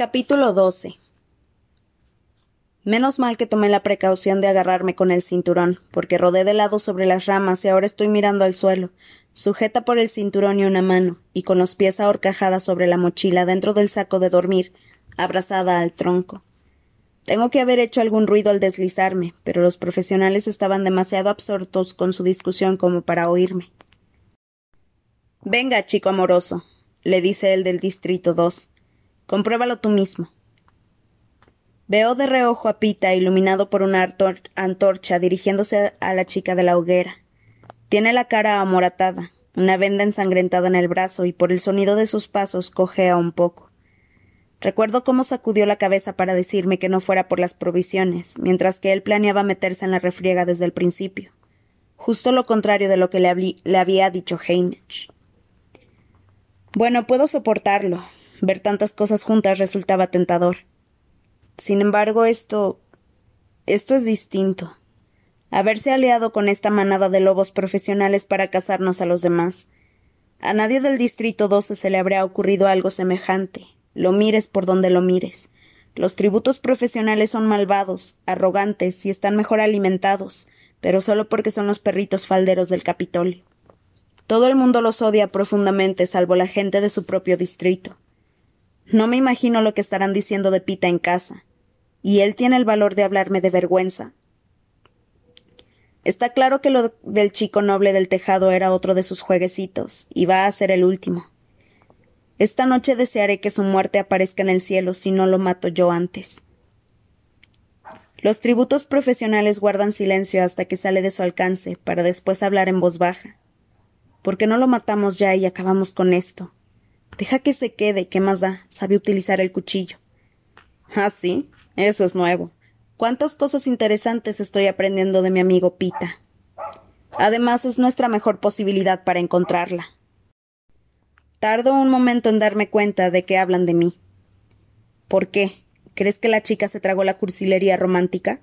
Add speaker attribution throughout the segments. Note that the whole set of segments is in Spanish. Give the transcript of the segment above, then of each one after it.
Speaker 1: Capítulo 12 Menos mal que tomé la precaución de agarrarme con el cinturón, porque rodé de lado sobre las ramas y ahora estoy mirando al suelo, sujeta por el cinturón y una mano, y con los pies ahorcajadas sobre la mochila dentro del saco de dormir, abrazada al tronco. Tengo que haber hecho algún ruido al deslizarme, pero los profesionales estaban demasiado absortos con su discusión como para oírme. Venga, chico amoroso, le dice el del Distrito 2. Compruébalo tú mismo. Veo de reojo a Pita iluminado por una antorcha dirigiéndose a la chica de la hoguera. Tiene la cara amoratada, una venda ensangrentada en el brazo y por el sonido de sus pasos cojea un poco. Recuerdo cómo sacudió la cabeza para decirme que no fuera por las provisiones, mientras que él planeaba meterse en la refriega desde el principio. Justo lo contrario de lo que le, había dicho Heinrich. Bueno, puedo soportarlo, Ver tantas cosas juntas resultaba tentador. Sin embargo, esto. esto es distinto. Haberse aliado con esta manada de lobos profesionales para cazarnos a los demás. A nadie del Distrito 12 se le habría ocurrido algo semejante. Lo mires por donde lo mires. Los tributos profesionales son malvados, arrogantes y están mejor alimentados, pero solo porque son los perritos falderos del Capitolio. Todo el mundo los odia profundamente, salvo la gente de su propio distrito. No me imagino lo que estarán diciendo de Pita en casa. Y él tiene el valor de hablarme de vergüenza. Está claro que lo del chico noble del tejado era otro de sus jueguecitos, y va a ser el último. Esta noche desearé que su muerte aparezca en el cielo si no lo mato yo antes. Los tributos profesionales guardan silencio hasta que sale de su alcance, para después hablar en voz baja. ¿Por qué no lo matamos ya y acabamos con esto? Deja que se quede, ¿qué más da? Sabe utilizar el cuchillo. Ah, sí, eso es nuevo. Cuántas cosas interesantes estoy aprendiendo de mi amigo Pita. Además, es nuestra mejor posibilidad para encontrarla. Tardo un momento en darme cuenta de que hablan de mí. ¿Por qué? ¿Crees que la chica se tragó la cursilería romántica?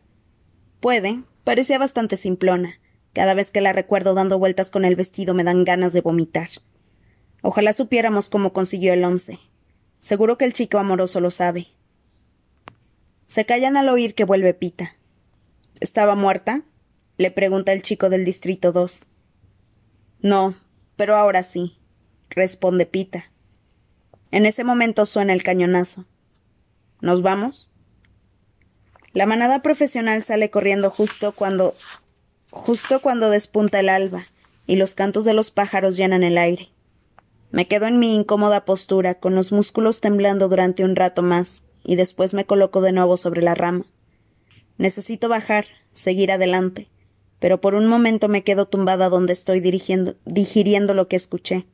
Speaker 1: Puede, parecía bastante simplona. Cada vez que la recuerdo dando vueltas con el vestido me dan ganas de vomitar. Ojalá supiéramos cómo consiguió el once. Seguro que el chico amoroso lo sabe. Se callan al oír que vuelve Pita. ¿Estaba muerta? le pregunta el chico del distrito 2. No, pero ahora sí, responde Pita. En ese momento suena el cañonazo. ¿Nos vamos? La manada profesional sale corriendo justo cuando justo cuando despunta el alba y los cantos de los pájaros llenan el aire. Me quedo en mi incómoda postura, con los músculos temblando durante un rato más, y después me coloco de nuevo sobre la rama. Necesito bajar, seguir adelante, pero por un momento me quedo tumbada donde estoy dirigiendo, digiriendo lo que escuché.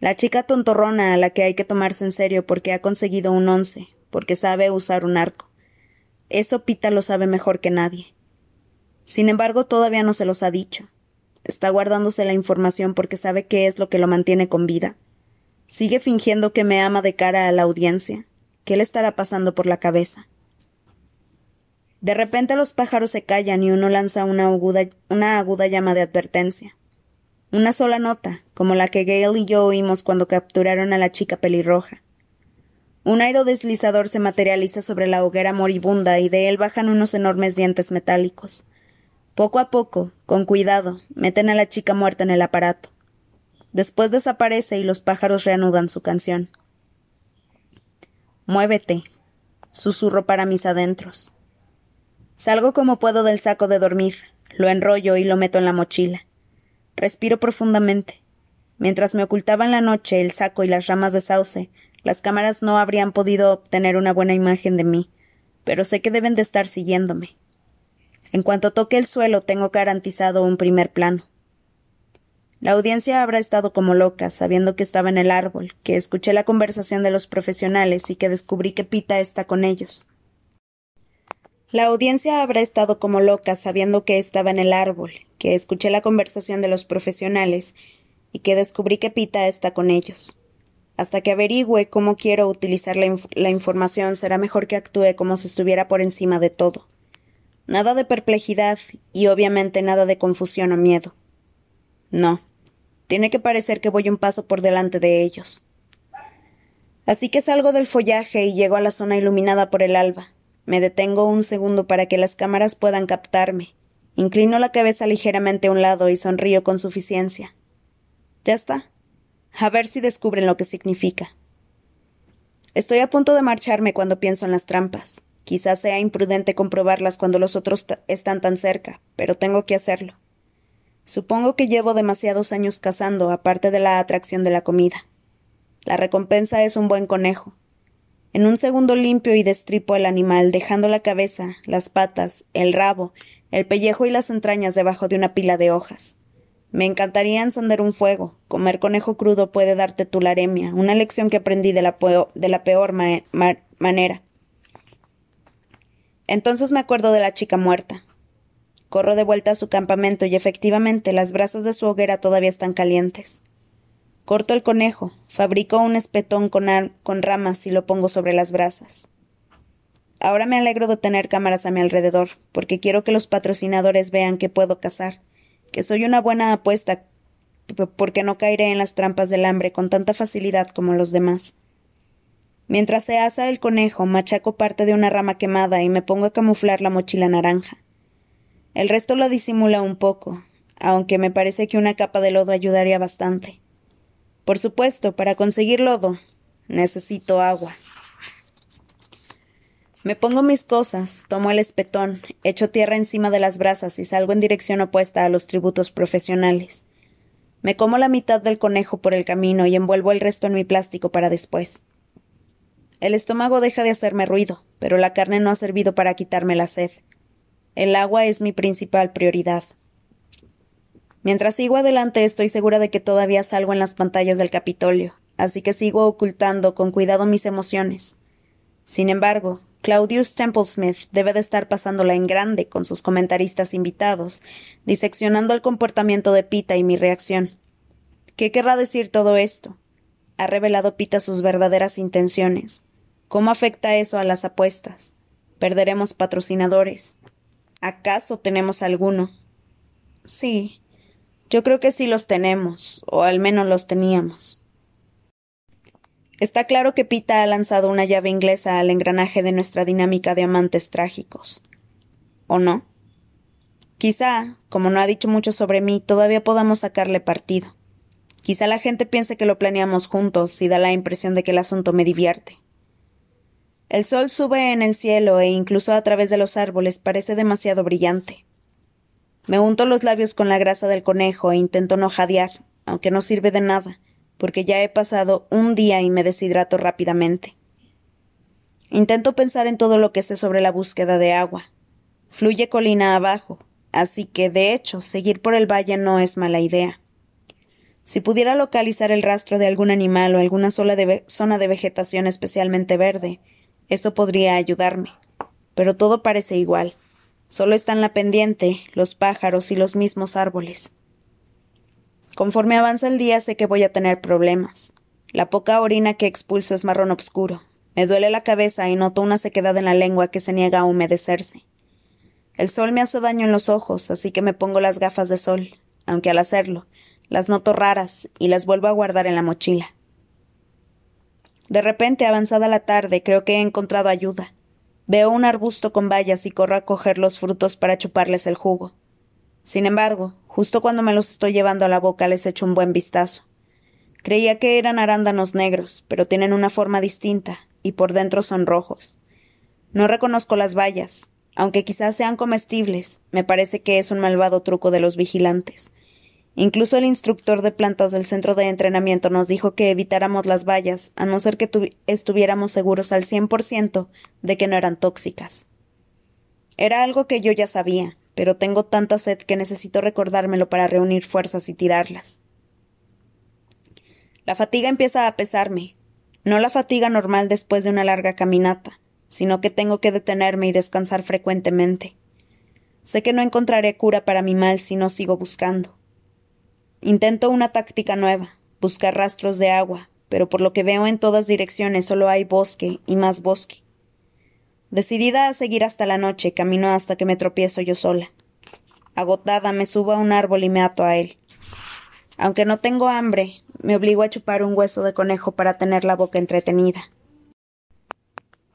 Speaker 1: La chica tontorrona a la que hay que tomarse en serio porque ha conseguido un once, porque sabe usar un arco. Eso Pita lo sabe mejor que nadie. Sin embargo, todavía no se los ha dicho. Está guardándose la información porque sabe qué es lo que lo mantiene con vida. Sigue fingiendo que me ama de cara a la audiencia. ¿Qué le estará pasando por la cabeza? De repente los pájaros se callan y uno lanza una aguda, una aguda llama de advertencia. Una sola nota, como la que Gale y yo oímos cuando capturaron a la chica pelirroja. Un aerodeslizador se materializa sobre la hoguera moribunda y de él bajan unos enormes dientes metálicos. Poco a poco, con cuidado, meten a la chica muerta en el aparato. Después desaparece y los pájaros reanudan su canción. Muévete, susurro para mis adentros. Salgo como puedo del saco de dormir, lo enrollo y lo meto en la mochila. Respiro profundamente. Mientras me ocultaba en la noche el saco y las ramas de sauce, las cámaras no habrían podido obtener una buena imagen de mí, pero sé que deben de estar siguiéndome. En cuanto toque el suelo, tengo garantizado un primer plano. La audiencia habrá estado como loca, sabiendo que estaba en el árbol, que escuché la conversación de los profesionales y que descubrí que Pita está con ellos. La audiencia habrá estado como loca, sabiendo que estaba en el árbol, que escuché la conversación de los profesionales y que descubrí que Pita está con ellos. Hasta que averigüe cómo quiero utilizar la, la información, será mejor que actúe como si estuviera por encima de todo. Nada de perplejidad y obviamente nada de confusión o miedo. No. Tiene que parecer que voy un paso por delante de ellos. Así que salgo del follaje y llego a la zona iluminada por el alba. Me detengo un segundo para que las cámaras puedan captarme. Inclino la cabeza ligeramente a un lado y sonrío con suficiencia. Ya está. A ver si descubren lo que significa. Estoy a punto de marcharme cuando pienso en las trampas. Quizás sea imprudente comprobarlas cuando los otros están tan cerca, pero tengo que hacerlo. Supongo que llevo demasiados años cazando, aparte de la atracción de la comida. La recompensa es un buen conejo. En un segundo limpio y destripo el animal, dejando la cabeza, las patas, el rabo, el pellejo y las entrañas debajo de una pila de hojas. Me encantaría encender un fuego. Comer conejo crudo puede darte tularemia, una lección que aprendí de la, de la peor manera. Entonces me acuerdo de la chica muerta. Corro de vuelta a su campamento y efectivamente las brasas de su hoguera todavía están calientes. Corto el conejo, fabrico un espetón con, ramas y lo pongo sobre las brasas. Ahora me alegro de tener cámaras a mi alrededor, porque quiero que los patrocinadores vean que puedo cazar, que soy una buena apuesta, porque no caeré en las trampas del hambre con tanta facilidad como los demás. Mientras se asa el conejo, machaco parte de una rama quemada y me pongo a camuflar la mochila naranja. El resto lo disimula un poco, aunque me parece que una capa de lodo ayudaría bastante. Por supuesto, para conseguir lodo, necesito agua. Me pongo mis cosas, tomo el espetón, echo tierra encima de las brasas y salgo en dirección opuesta a los tributos profesionales. Me como la mitad del conejo por el camino y envuelvo el resto en mi plástico para después. El estómago deja de hacerme ruido, pero la carne no ha servido para quitarme la sed. El agua es mi principal prioridad. Mientras sigo adelante estoy segura de que todavía salgo en las pantallas del Capitolio, así que sigo ocultando con cuidado mis emociones. Sin embargo, Claudius Templesmith debe de estar pasándola en grande con sus comentaristas invitados, diseccionando el comportamiento de Pita y mi reacción. ¿Qué querrá decir todo esto? ¿Ha revelado Pita sus verdaderas intenciones? ¿Cómo afecta eso a las apuestas? ¿Perderemos patrocinadores? ¿Acaso tenemos alguno? Sí, yo creo que sí los tenemos, o al menos los teníamos. Está claro que Pita ha lanzado una llave inglesa al engranaje de nuestra dinámica de amantes trágicos. ¿O no? Quizá, como no ha dicho mucho sobre mí, todavía podamos sacarle partido. Quizá la gente piense que lo planeamos juntos y da la impresión de que el asunto me divierte. El sol sube en el cielo e incluso a través de los árboles parece demasiado brillante. Me unto los labios con la grasa del conejo e intento no jadear, aunque no sirve de nada, porque ya he pasado un día y me deshidrato rápidamente. Intento pensar en todo lo que sé sobre la búsqueda de agua. Fluye colina abajo, así que, de hecho, seguir por el valle no es mala idea. Si pudiera localizar el rastro de algún animal o alguna zona de vegetación especialmente verde, esto podría ayudarme. Pero todo parece igual. Solo están la pendiente, los pájaros y los mismos árboles. Conforme avanza el día sé que voy a tener problemas. La poca orina que expulso es marrón oscuro. Me duele la cabeza y noto una sequedad en la lengua que se niega a humedecerse. El sol me hace daño en los ojos, así que me pongo las gafas de sol, aunque al hacerlo, las noto raras y las vuelvo a guardar en la mochila. De repente, avanzada la tarde, creo que he encontrado ayuda. Veo un arbusto con bayas y corro a coger los frutos para chuparles el jugo. Sin embargo, justo cuando me los estoy llevando a la boca les echo un buen vistazo. Creía que eran arándanos negros, pero tienen una forma distinta, y por dentro son rojos. No reconozco las bayas, aunque quizás sean comestibles, me parece que es un malvado truco de los vigilantes. Incluso el instructor de plantas del centro de entrenamiento nos dijo que evitáramos las vallas, a no ser que estuviéramos seguros al cien por ciento de que no eran tóxicas. Era algo que yo ya sabía, pero tengo tanta sed que necesito recordármelo para reunir fuerzas y tirarlas. La fatiga empieza a pesarme, no la fatiga normal después de una larga caminata, sino que tengo que detenerme y descansar frecuentemente. Sé que no encontraré cura para mi mal si no sigo buscando. Intento una táctica nueva, buscar rastros de agua, pero por lo que veo en todas direcciones solo hay bosque y más bosque. Decidida a seguir hasta la noche, camino hasta que me tropiezo yo sola. Agotada, me subo a un árbol y me ato a él. Aunque no tengo hambre, me obligo a chupar un hueso de conejo para tener la boca entretenida.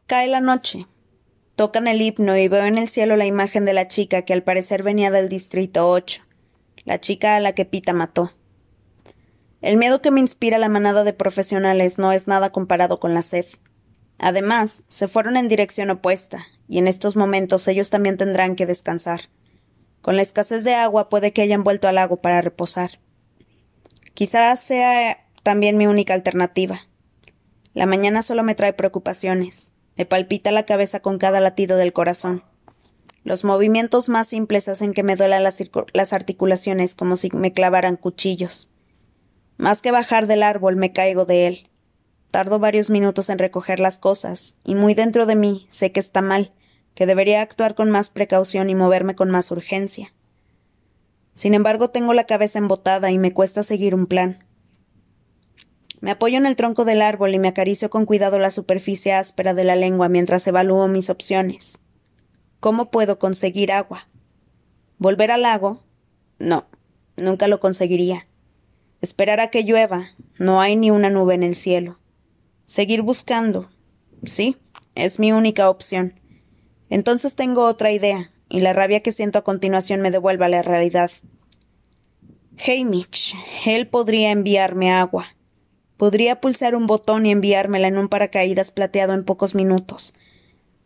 Speaker 1: Cae la noche. Tocan el himno y veo en el cielo la imagen de la chica que al parecer venía del distrito 8, la chica a la que Pita mató. El miedo que me inspira la manada de profesionales no es nada comparado con la sed. Además, se fueron en dirección opuesta, y en estos momentos ellos también tendrán que descansar. Con la escasez de agua puede que hayan vuelto al lago para reposar. Quizás sea también mi única alternativa. La mañana solo me trae preocupaciones. Me palpita la cabeza con cada latido del corazón. Los movimientos más simples hacen que me duelan las, articulaciones como si me clavaran cuchillos. Más que bajar del árbol, me caigo de él. Tardo varios minutos en recoger las cosas, y muy dentro de mí sé que está mal, que debería actuar con más precaución y moverme con más urgencia. Sin embargo, tengo la cabeza embotada y me cuesta seguir un plan. Me apoyo en el tronco del árbol y me acaricio con cuidado la superficie áspera de la lengua mientras evalúo mis opciones. ¿Cómo puedo conseguir agua? ¿Volver al lago? No, nunca lo conseguiría. Esperar a que llueva. No hay ni una nube en el cielo. Seguir buscando. Sí, es mi única opción. Entonces tengo otra idea, y la rabia que siento a continuación me devuelve a la realidad. Mitch, él podría enviarme agua. Podría pulsar un botón y enviármela en un paracaídas plateado en pocos minutos.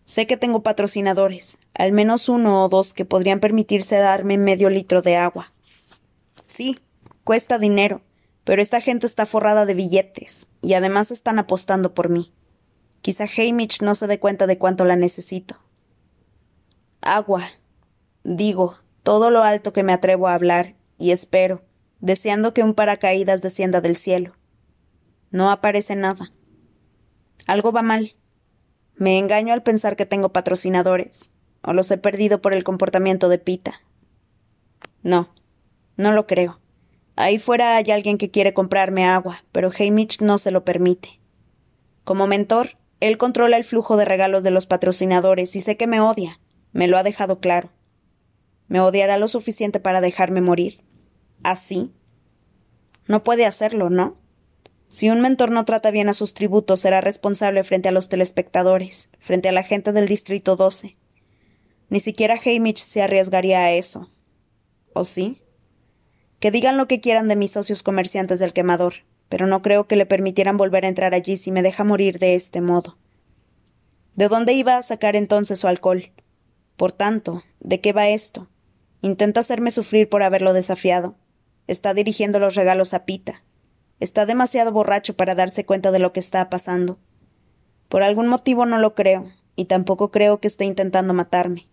Speaker 1: Sé que tengo patrocinadores, al menos uno o dos que podrían permitirse darme medio litro de agua. Sí, cuesta dinero, pero esta gente está forrada de billetes, y además están apostando por mí. Quizá Hamish no se dé cuenta de cuánto la necesito agua. Digo, todo lo alto que me atrevo a hablar, y espero, deseando que un paracaídas descienda del cielo. No aparece nada. Algo va mal. Me engaño al pensar que tengo patrocinadores, o los he perdido por el comportamiento de Pita. No, no lo creo. Ahí fuera hay alguien que quiere comprarme agua, pero Hamish no se lo permite. Como mentor, él controla el flujo de regalos de los patrocinadores y sé que me odia, me lo ha dejado claro. Me odiará lo suficiente para dejarme morir. ¿Así? No puede hacerlo, ¿no? Si un mentor no trata bien a sus tributos, será responsable frente a los telespectadores, frente a la gente del Distrito 12. Ni siquiera Hamish se arriesgaría a eso. ¿O sí? Que digan lo que quieran de mis socios comerciantes del quemador, pero no creo que le permitieran volver a entrar allí si me deja morir de este modo. ¿De dónde iba a sacar entonces su alcohol? Por tanto, ¿de qué va esto? Intenta hacerme sufrir por haberlo desafiado. Está dirigiendo los regalos a Pita. Está demasiado borracho para darse cuenta de lo que está pasando. Por algún motivo no lo creo, y tampoco creo que esté intentando matarme.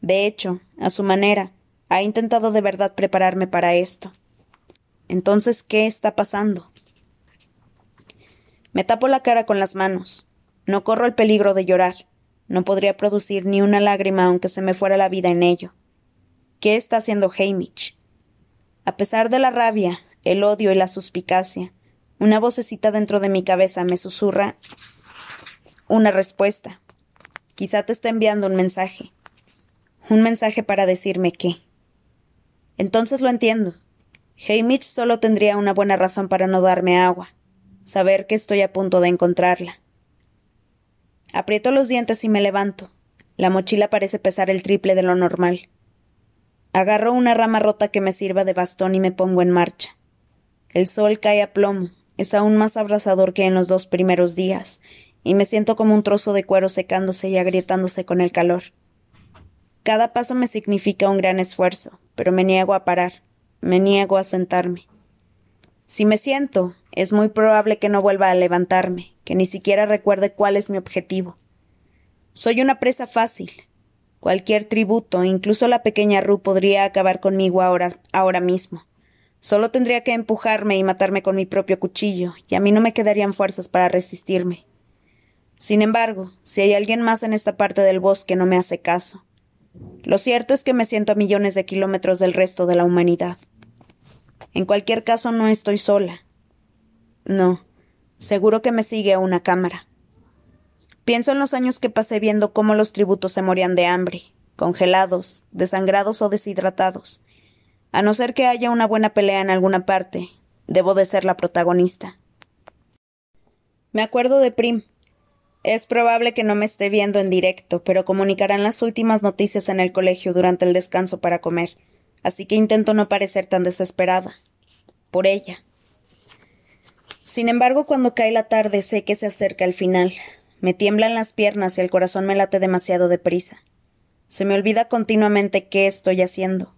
Speaker 1: De hecho, a su manera, ha intentado de verdad prepararme para esto. Entonces, ¿qué está pasando? Me tapo la cara con las manos. No corro el peligro de llorar. No podría producir ni una lágrima aunque se me fuera la vida en ello. ¿Qué está haciendo Hamish? A pesar de la rabia, el odio y la suspicacia, una vocecita dentro de mi cabeza me susurra una respuesta. Quizá te está enviando un mensaje. Un mensaje para decirme qué. Entonces lo entiendo. Hamish solo tendría una buena razón para no darme agua. Saber que estoy a punto de encontrarla. Aprieto los dientes y me levanto. La mochila parece pesar el triple de lo normal. Agarro una rama rota que me sirva de bastón y me pongo en marcha. El sol cae a plomo, es aún más abrasador que en los dos primeros días, y me siento como un trozo de cuero secándose y agrietándose con el calor. Cada paso me significa un gran esfuerzo, pero me niego a parar, me niego a sentarme. Si me siento, es muy probable que no vuelva a levantarme, que ni siquiera recuerde cuál es mi objetivo. Soy una presa fácil. Cualquier tributo, incluso la pequeña Ru, podría acabar conmigo ahora, ahora mismo. Solo tendría que empujarme y matarme con mi propio cuchillo, y a mí no me quedarían fuerzas para resistirme. Sin embargo, si hay alguien más en esta parte del bosque no me hace caso. Lo cierto es que me siento a millones de kilómetros del resto de la humanidad. En cualquier caso no estoy sola. No, seguro que me sigue una cámara. Pienso en los años que pasé viendo cómo los tributos se morían de hambre, congelados, desangrados o deshidratados. A no ser que haya una buena pelea en alguna parte, debo de ser la protagonista. Me acuerdo de Prim. Es probable que no me esté viendo en directo, pero comunicarán las últimas noticias en el colegio durante el descanso para comer, así que intento no parecer tan desesperada. Por ella. Sin embargo, cuando cae la tarde sé que se acerca el final. Me tiemblan las piernas y el corazón me late demasiado deprisa. Se me olvida continuamente qué estoy haciendo.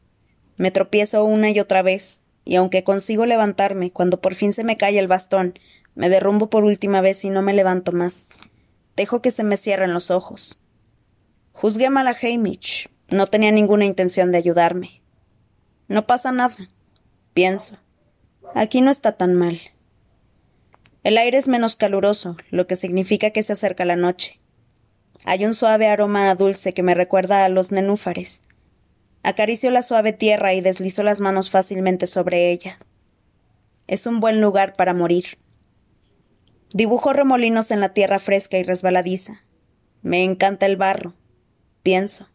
Speaker 1: Me tropiezo una y otra vez, y aunque consigo levantarme, cuando por fin se me cae el bastón, me derrumbo por última vez y no me levanto más. Dejo que se me cierren los ojos. Juzgué mal a Hamish. No tenía ninguna intención de ayudarme. No pasa nada. Pienso. Aquí no está tan mal. El aire es menos caluroso, lo que significa que se acerca la noche. Hay un suave aroma dulce que me recuerda a los nenúfares. Acaricio la suave tierra y deslizo las manos fácilmente sobre ella. Es un buen lugar para morir. Dibujo remolinos en la tierra fresca y resbaladiza. Me encanta el barro. Pienso.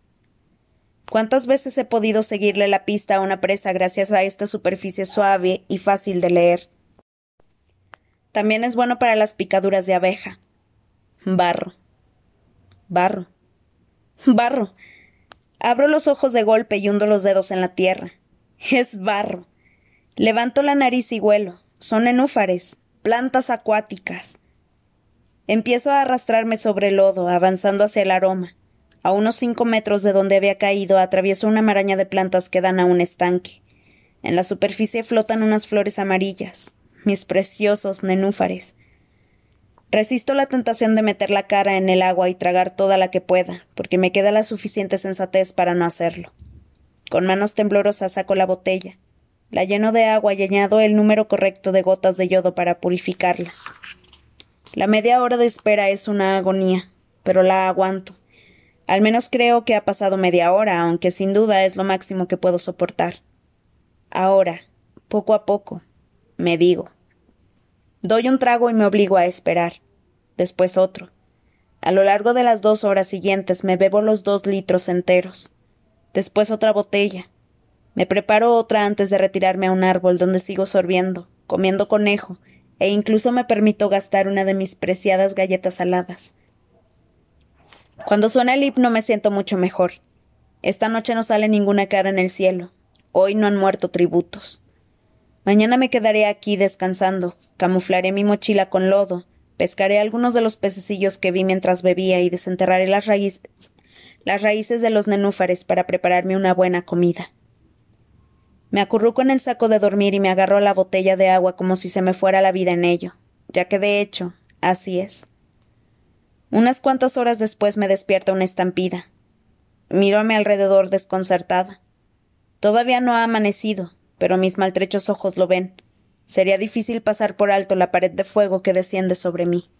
Speaker 1: ¿Cuántas veces he podido seguirle la pista a una presa gracias a esta superficie suave y fácil de leer? También es bueno para las picaduras de abeja. Barro. Barro. Barro. Abro los ojos de golpe y hundo los dedos en la tierra. Es barro. Levanto la nariz y huelo. Son enúfares, plantas acuáticas. Empiezo a arrastrarme sobre el lodo, avanzando hacia el aroma. A unos cinco metros de donde había caído, atravieso una maraña de plantas que dan a un estanque. En la superficie flotan unas flores amarillas mis preciosos nenúfares. Resisto la tentación de meter la cara en el agua y tragar toda la que pueda, porque me queda la suficiente sensatez para no hacerlo. Con manos temblorosas saco la botella, la lleno de agua y añado el número correcto de gotas de yodo para purificarla. La media hora de espera es una agonía, pero la aguanto. Al menos creo que ha pasado media hora, aunque sin duda es lo máximo que puedo soportar. Ahora, poco a poco, me digo. Doy un trago y me obligo a esperar. Después otro. A lo largo de las dos horas siguientes me bebo los dos litros enteros. Después otra botella. Me preparo otra antes de retirarme a un árbol donde sigo sorbiendo, comiendo conejo, e incluso me permito gastar una de mis preciadas galletas saladas. Cuando suena el himno me siento mucho mejor. Esta noche no sale ninguna cara en el cielo. Hoy no han muerto tributos. Mañana me quedaré aquí descansando, camuflaré mi mochila con lodo, pescaré algunos de los pececillos que vi mientras bebía y desenterraré las raíces, las raíces de los nenúfares para prepararme una buena comida. Me acurruco en el saco de dormir y me agarro a la botella de agua como si se me fuera la vida en ello, ya que de hecho, así es. Unas cuantas horas después me despierta una estampida. Miro a mi alrededor desconcertada. Todavía no ha amanecido, pero mis maltrechos ojos lo ven. Sería difícil pasar por alto la pared de fuego que desciende sobre mí.